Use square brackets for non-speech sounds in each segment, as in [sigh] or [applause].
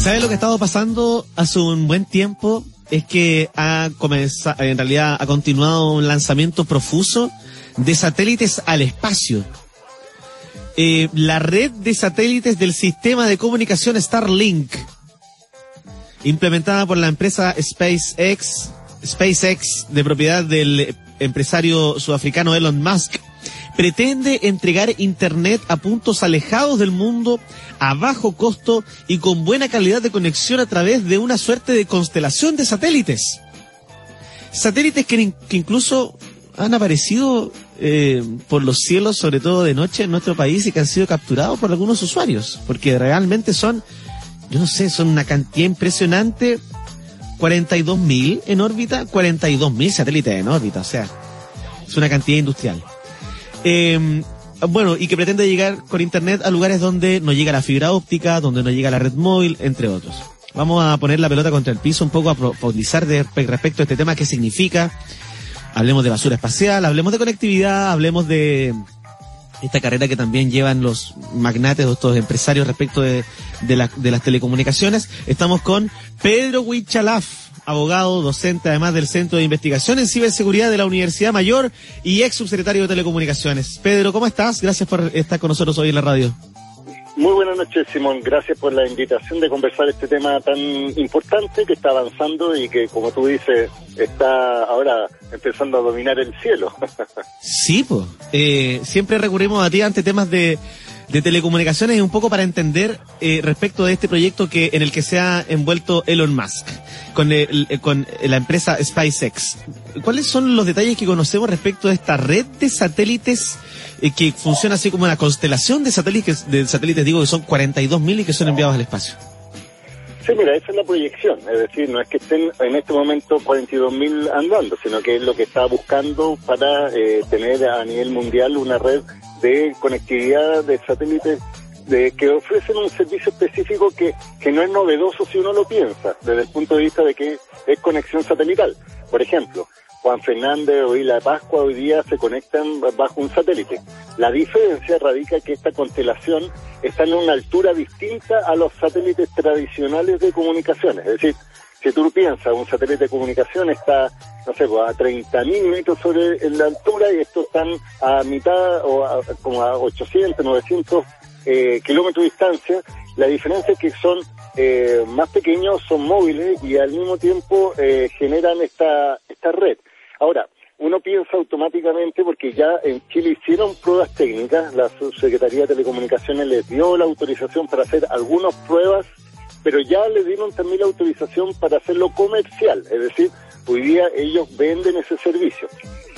¿Sabe lo que ha estado pasando hace un buen tiempo? Es que ha comenzado, en realidad ha continuado un lanzamiento profuso de satélites al espacio. Eh, la red de satélites del sistema de comunicación Starlink, implementada por la empresa SpaceX, SpaceX de propiedad del empresario sudafricano Elon Musk, pretende entregar Internet a puntos alejados del mundo, a bajo costo y con buena calidad de conexión a través de una suerte de constelación de satélites. Satélites que, incluso han aparecido eh, por los cielos, sobre todo de noche en nuestro país y que han sido capturados por algunos usuarios, porque realmente son, yo no sé, son una cantidad impresionante, 42.000 en órbita, 42.000 satélites en órbita, o sea, es una cantidad industrial. Eh, bueno, y que pretende llegar con Internet a lugares donde no llega la fibra óptica, donde no llega la red móvil, entre otros. Vamos a poner la pelota contra el piso un poco a profundizar respecto a este tema, qué significa. Hablemos de basura espacial, hablemos de conectividad, hablemos de esta carrera que también llevan los magnates o estos empresarios respecto de, de las telecomunicaciones. Estamos con Pedro Huichalaf abogado, docente además del Centro de Investigación en Ciberseguridad de la Universidad Mayor y ex subsecretario de Telecomunicaciones. Pedro, ¿cómo estás? Gracias por estar con nosotros hoy en la radio. Muy buenas noches, Simón. Gracias por la invitación de conversar este tema tan importante que está avanzando y que, como tú dices, está ahora empezando a dominar el cielo. [laughs] sí, pues. siempre recurrimos a ti ante temas de de telecomunicaciones y un poco para entender eh, respecto de este proyecto que en el que se ha envuelto Elon Musk con, el, eh, con la empresa SpaceX. ¿Cuáles son los detalles que conocemos respecto de esta red de satélites eh, que funciona así como una constelación de satélites, de satélites digo que son 42.000 y que son enviados al espacio? Sí, mira, esa es la proyección, es decir, no es que estén en este momento 42.000 andando, sino que es lo que está buscando para tener a nivel mundial una red de conectividad de satélites de, que ofrecen un servicio específico que, que no es novedoso si uno lo piensa, desde el punto de vista de que es conexión satelital. Por ejemplo, Juan Fernández o Isla de Pascua hoy día se conectan bajo un satélite. La diferencia radica que esta constelación está en una altura distinta a los satélites tradicionales de comunicaciones. Es decir, si tú piensas, un satélite de comunicación está, no sé, pues, a 30.000 metros sobre la altura y estos están a mitad o como a 800, 900 eh, kilómetros de distancia. La diferencia es que son eh, más pequeños, son móviles y al mismo tiempo eh, generan esta, esta red. Ahora, uno piensa automáticamente porque ya en Chile hicieron pruebas técnicas, la Subsecretaría de Telecomunicaciones les dio la autorización para hacer algunas pruebas pero ya le dieron también la autorización para hacerlo comercial, es decir, hoy día ellos venden ese servicio.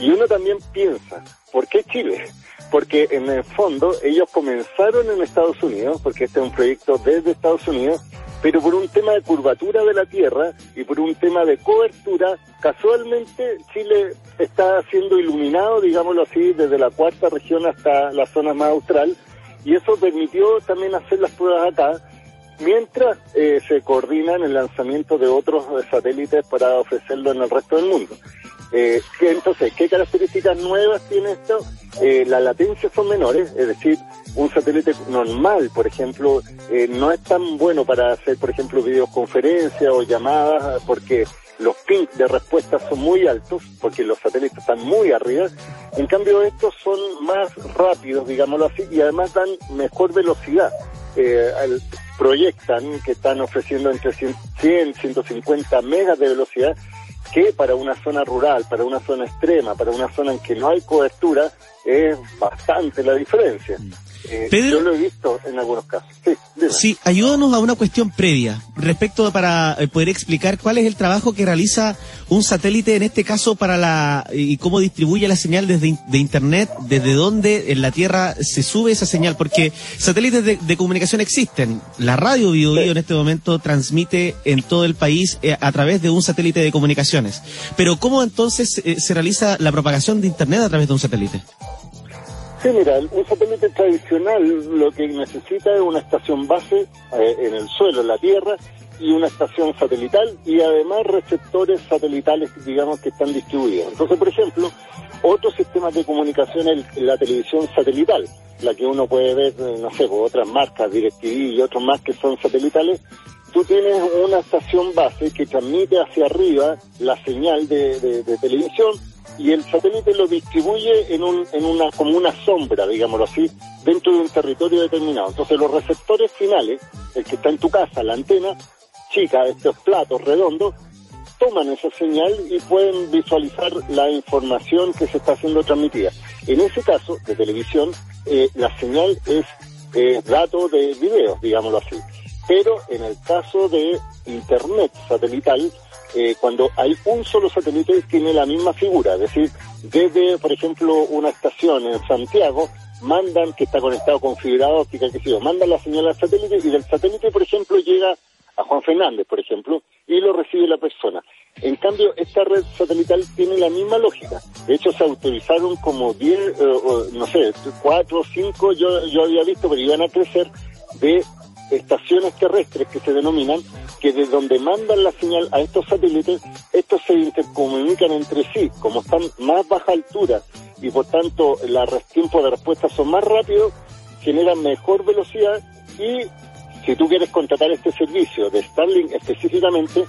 Y uno también piensa, ¿por qué Chile? Porque en el fondo ellos comenzaron en Estados Unidos, porque este es un proyecto desde Estados Unidos, pero por un tema de curvatura de la Tierra y por un tema de cobertura, casualmente Chile está siendo iluminado, digámoslo así, desde la cuarta región hasta la zona más austral, y eso permitió también hacer las pruebas acá, mientras eh, se coordinan el lanzamiento de otros satélites para ofrecerlo en el resto del mundo. Eh, entonces, ¿qué características nuevas tiene esto? Eh, las latencias son menores, es decir, un satélite normal, por ejemplo, eh, no es tan bueno para hacer, por ejemplo, videoconferencias o llamadas, porque los pings de respuesta son muy altos, porque los satélites están muy arriba. En cambio, estos son más rápidos, digámoslo así, y además dan mejor velocidad. Eh, proyectan que están ofreciendo entre 100, 150 megas de velocidad, que para una zona rural, para una zona extrema, para una zona en que no hay cobertura, es bastante la diferencia. Eh, yo lo he visto en algunos casos. Sí, ayúdanos a una cuestión previa respecto para eh, poder explicar cuál es el trabajo que realiza un satélite en este caso para la y cómo distribuye la señal desde de internet, desde dónde en la Tierra se sube esa señal, porque satélites de, comunicación existen. La radio Bio, en este momento transmite en todo el país eh, a través de un satélite de comunicaciones. Pero ¿cómo entonces se realiza la propagación de internet a través de un satélite? Sí, mira, un satélite tradicional lo que necesita es una estación base eh, en el suelo, en la Tierra, y una estación satelital y además receptores satelitales, digamos, que están distribuidos. Entonces, por ejemplo, otros sistemas de comunicación en la televisión satelital, la que uno puede ver, eh, no sé, por otras marcas, DirecTV y otros más que son satelitales, tú tienes una estación base que transmite hacia arriba la señal de, televisión y el satélite lo distribuye en, un, en una como una sombra, digámoslo así, dentro de un territorio determinado. Entonces los receptores finales, el que está en tu casa, la antena chica, estos platos redondos, toman esa señal y pueden visualizar la información que se está haciendo transmitida. En ese caso, de televisión, eh, la señal es eh, dato de video, digámoslo así. Pero en el caso de Internet satelital, eh, cuando hay un solo satélite tiene la misma figura, es decir, desde, por ejemplo, una estación en Santiago, mandan, que está conectado con fibra óptica, que sé mandan la señal al satélite y del satélite, por ejemplo, llega a Juan Fernández, por ejemplo, y lo recibe la persona. En cambio, esta red satelital tiene la misma lógica. De hecho, se autorizaron como 10, eh, no sé, 4 o 5, yo, yo había visto, pero iban a crecer, de estaciones terrestres que se denominan, que de donde mandan la señal a estos satélites, estos se intercomunican entre sí, como están más baja altura y por tanto los tiempos de respuesta son más rápidos, generan mejor velocidad y si tú quieres contratar este servicio de Starlink específicamente,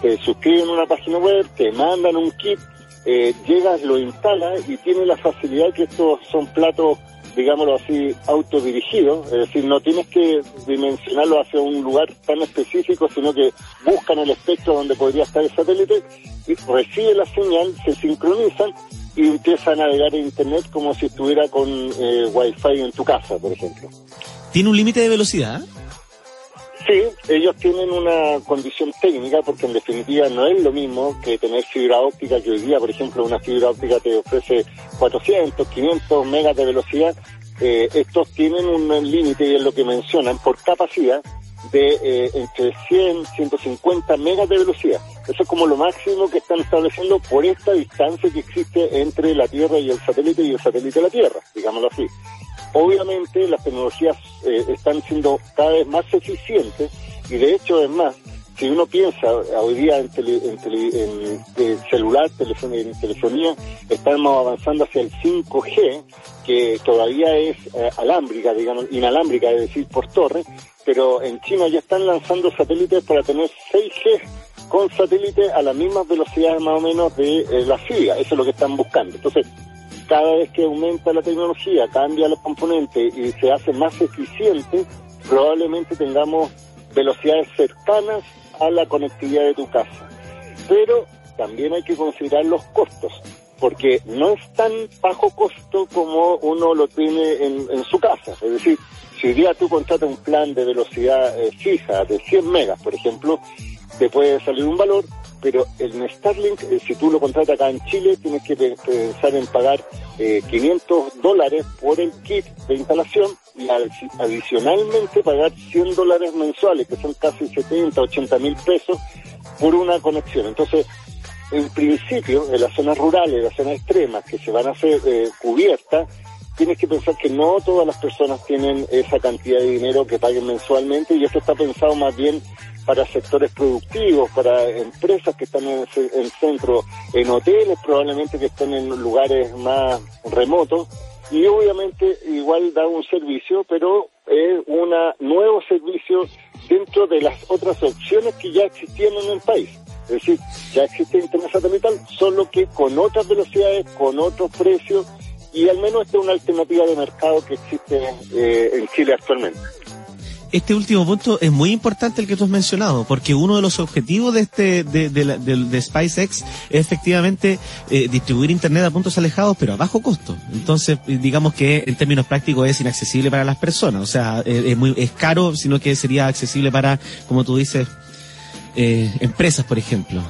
te suscriben a una página web, te mandan un kit, eh, llegas, lo instalas y tiene la facilidad que estos son platos, digámoslo así, autodirigidos, es decir, no tienes que dimensionarlo hacia un lugar tan específico, sino que buscan el espectro donde podría estar el satélite y recibe la señal, se sincronizan y empieza a navegar en Internet como si estuviera con eh, Wi-Fi en tu casa, por ejemplo. ¿Tiene un límite de velocidad? Sí, ellos tienen una condición técnica porque en definitiva no es lo mismo que tener fibra óptica que hoy día, por ejemplo, una fibra óptica te ofrece 400, 500 megas de velocidad. Eh, estos tienen un límite y es lo que mencionan por capacidad de eh, entre 100, 150 megas de velocidad. Eso es como lo máximo que están estableciendo por esta distancia que existe entre la Tierra y el satélite y el satélite de la Tierra, digámoslo así. Obviamente las tecnologías eh, están siendo cada vez más eficientes y de hecho es más, si uno piensa hoy día en, en, celular, en telefonía, estamos avanzando hacia el 5G, que todavía es eh, alámbrica, digamos, inalámbrica, es decir, por torre, pero en China ya están lanzando satélites para tener 6G con satélites a las mismas velocidades más o menos de eh, la FIA, eso es lo que están buscando. Entonces, cada vez que aumenta la tecnología, cambia los componentes y se hace más eficiente, probablemente tengamos velocidades cercanas a la conectividad de tu casa. Pero también hay que considerar los costos, porque no es tan bajo costo como uno lo tiene en, su casa. Es decir, si hoy día tú contratas un plan de velocidad eh, fija de 100 megas, por ejemplo, te puede salir un valor, pero el Starlink, eh, si tú lo contratas acá en Chile, tienes que pensar en pagar 500 eh, dólares por el kit de instalación y adicionalmente pagar 100 dólares mensuales, que son casi 70, 80 mil pesos, por una conexión. Entonces, en principio, en las zonas rurales, en las zonas extremas que se van a hacer eh, cubiertas, tienes que pensar que no todas las personas tienen esa cantidad de dinero que paguen mensualmente y esto está pensado más bien para sectores productivos, para empresas que están en el centro, en hoteles probablemente que estén en lugares más remotos y obviamente igual da un servicio, pero es un nuevo servicio dentro de las otras opciones que ya existían en el país. Es decir, ya existe Internet satelital, solo que con otras velocidades, con otros precios y al menos esta es una alternativa de mercado que existe eh, en Chile actualmente este último punto es muy importante el que tú has mencionado, porque uno de los objetivos de este de, de, SpaceX es efectivamente eh, distribuir internet a puntos alejados, pero a bajo costo. Entonces, digamos que en términos prácticos es inaccesible para las personas, o sea, eh, es muy es caro, sino que sería accesible para, como tú dices, eh, empresas, por ejemplo.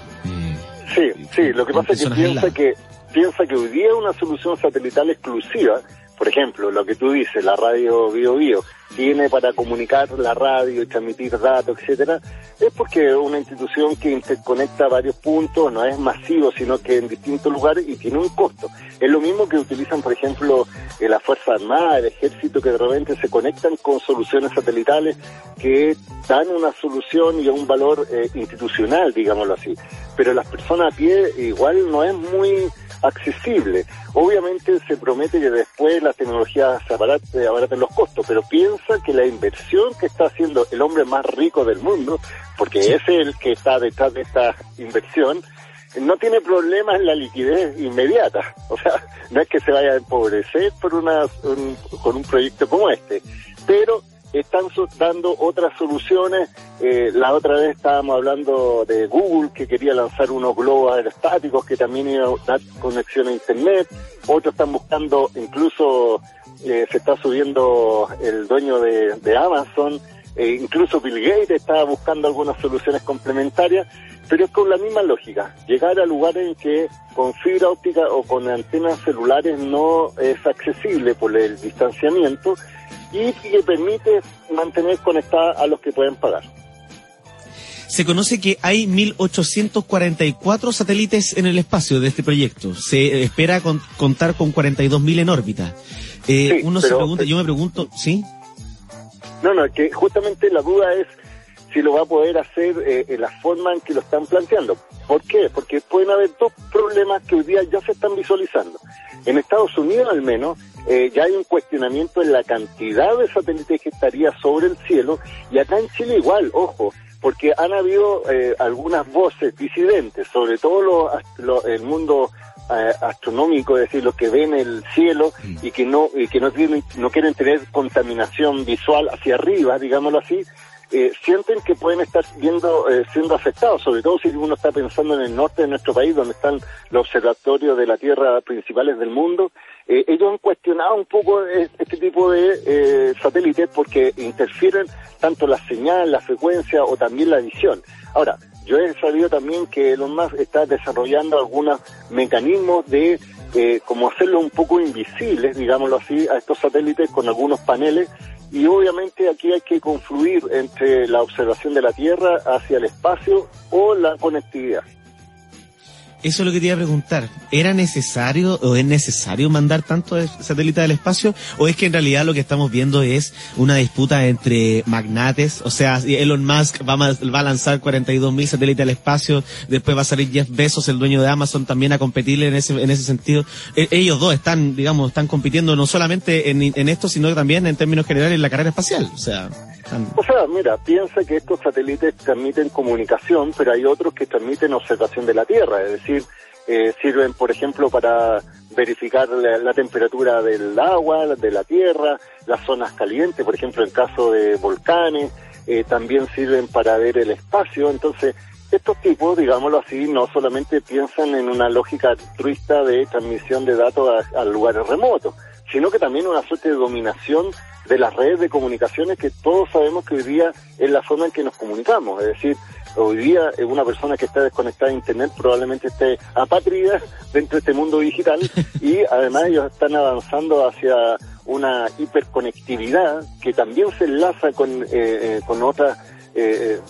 sí, sí. Lo que pasa es que piensa que piensa que hoy día una solución satelital exclusiva por ejemplo, lo que tú dices, la radio Bio Bio, tiene para comunicar la radio y transmitir datos, etcétera, es porque una institución que interconecta varios puntos no es masivo, sino que en distintos lugares y tiene un costo. Es lo mismo que utilizan, por ejemplo, eh, la Fuerza Armada, el Ejército, que de repente se conectan con soluciones satelitales que dan una solución y un valor eh, institucional, digámoslo así. Pero las personas a pie igual no es muy accesible. Obviamente se promete que después las tecnologías se abaraten, los costos, pero piensa que la inversión que está haciendo el hombre más rico del mundo, porque es el que está detrás de esta inversión, no tiene problemas en la liquidez inmediata. O sea, no es que se vaya a empobrecer por una, con un proyecto como este, pero están dando otras soluciones. Eh, la otra vez estábamos hablando de Google, que quería lanzar unos globos aerostáticos que también iban a dar conexión a Internet. Otros están buscando, incluso eh, se está subiendo el dueño de, Amazon, e incluso Bill Gates estaba buscando algunas soluciones complementarias, pero es con la misma lógica, llegar a lugares en que con fibra óptica o con antenas celulares no es accesible por el distanciamiento y que permite mantener conectada a los que pueden pagar. Se conoce que hay 1.844 satélites en el espacio de este proyecto. Se espera contar con 42.000 en órbita. Eh, uno se pregunta, yo me pregunto, ¿sí? No, no, que justamente la duda es si lo va a poder hacer eh, en la forma en que lo están planteando. ¿Por qué? Porque pueden haber dos problemas que hoy día ya se están visualizando. En Estados Unidos al menos eh, ya hay un cuestionamiento en la cantidad de satélites que estaría sobre el cielo y acá en Chile igual, ojo, porque han habido eh, algunas voces disidentes, sobre todo el mundo astronómico, es decir, los que ven el cielo y que no y que no tienen no quieren tener contaminación visual hacia arriba, digámoslo así, eh, sienten que pueden estar viendo, eh, siendo afectados, sobre todo si uno está pensando en el norte de nuestro país, donde están los observatorios de la Tierra principales del mundo. Eh, ellos han cuestionado un poco este tipo de satélites porque interfieren tanto la señal, la frecuencia o también la visión. Ahora, yo he sabido también que Elon Musk está desarrollando algunos mecanismos de eh, como hacerlo un poco invisibles, digámoslo así, a estos satélites con algunos paneles y obviamente aquí hay que confluir entre la observación de la Tierra hacia el espacio o la conectividad. Eso es lo que te iba a preguntar. ¿Era necesario o es necesario mandar tantos satélites al espacio? ¿O es que en realidad lo que estamos viendo es una disputa entre magnates? O sea, Elon Musk va a, va a lanzar 42 mil satélites al espacio, después va a salir Jeff Bezos, el dueño de Amazon, también a competirle en ese, en ese sentido. E, ellos dos están, digamos, están compitiendo no solamente en, en esto, sino también en términos generales en la carrera espacial. O sea. O sea, mira, piensa que estos satélites transmiten comunicación, pero hay otros que transmiten observación de la Tierra, es decir, eh, sirven, por ejemplo, para verificar la, temperatura del agua, de la Tierra, las zonas calientes, por ejemplo, en caso de volcanes, eh, también sirven para ver el espacio, entonces estos tipos, digámoslo así, no solamente piensan en una lógica altruista de transmisión de datos a lugares remotos, sino que también una suerte de dominación de las redes de comunicaciones que todos sabemos que hoy día es la forma en que nos comunicamos. Es decir, hoy día una persona que está desconectada de Internet probablemente esté apátrida [laughs] dentro de este mundo digital [laughs] y además ellos están avanzando hacia una hiperconectividad que también se enlaza con, eh, eh, con otras eh,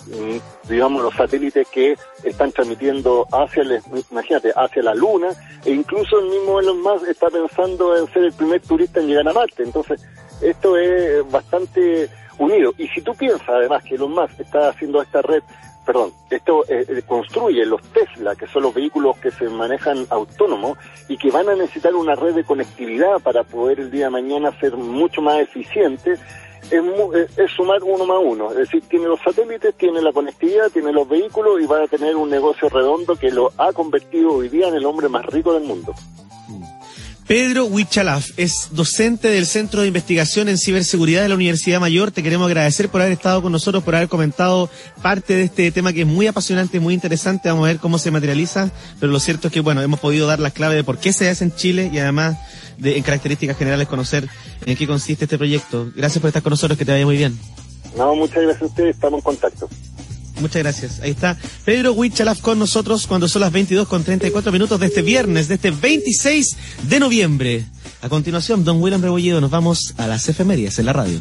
digamos, los satélites que están transmitiendo hacia, el, imagínate, hacia la Luna, e incluso el mismo Elon Musk está pensando en ser el primer turista en llegar a Marte. Entonces, esto es bastante unido. Y si tú piensas además que Elon Musk está haciendo esta red, perdón, esto eh, eh, construye los Tesla, que son los vehículos que se manejan autónomos y que van a necesitar una red de conectividad para poder el día de mañana ser mucho más eficientes, es, es, sumar uno más uno. Es decir, tiene los satélites, tiene la conectividad, tiene los vehículos y va a tener un negocio redondo que lo ha convertido hoy día en el hombre más rico del mundo. Pedro Huichalaf es docente del Centro de Investigación en Ciberseguridad de la Universidad Mayor. Te queremos agradecer por haber estado con nosotros, por haber comentado parte de este tema que es muy apasionante, muy interesante. Vamos a ver cómo se materializa, pero lo cierto es que, bueno, hemos podido dar las claves de por qué se hace en Chile y además de, en características generales conocer en qué consiste este proyecto. Gracias por estar con nosotros, que te vaya muy bien. No, muchas gracias a ustedes, estamos en contacto. Muchas gracias. Ahí está Pedro Huichalaf con nosotros cuando son las 22 con 34 minutos de este viernes, de este 26 de noviembre. A continuación, don William Rebolledo, nos vamos a las efemérides en la radio.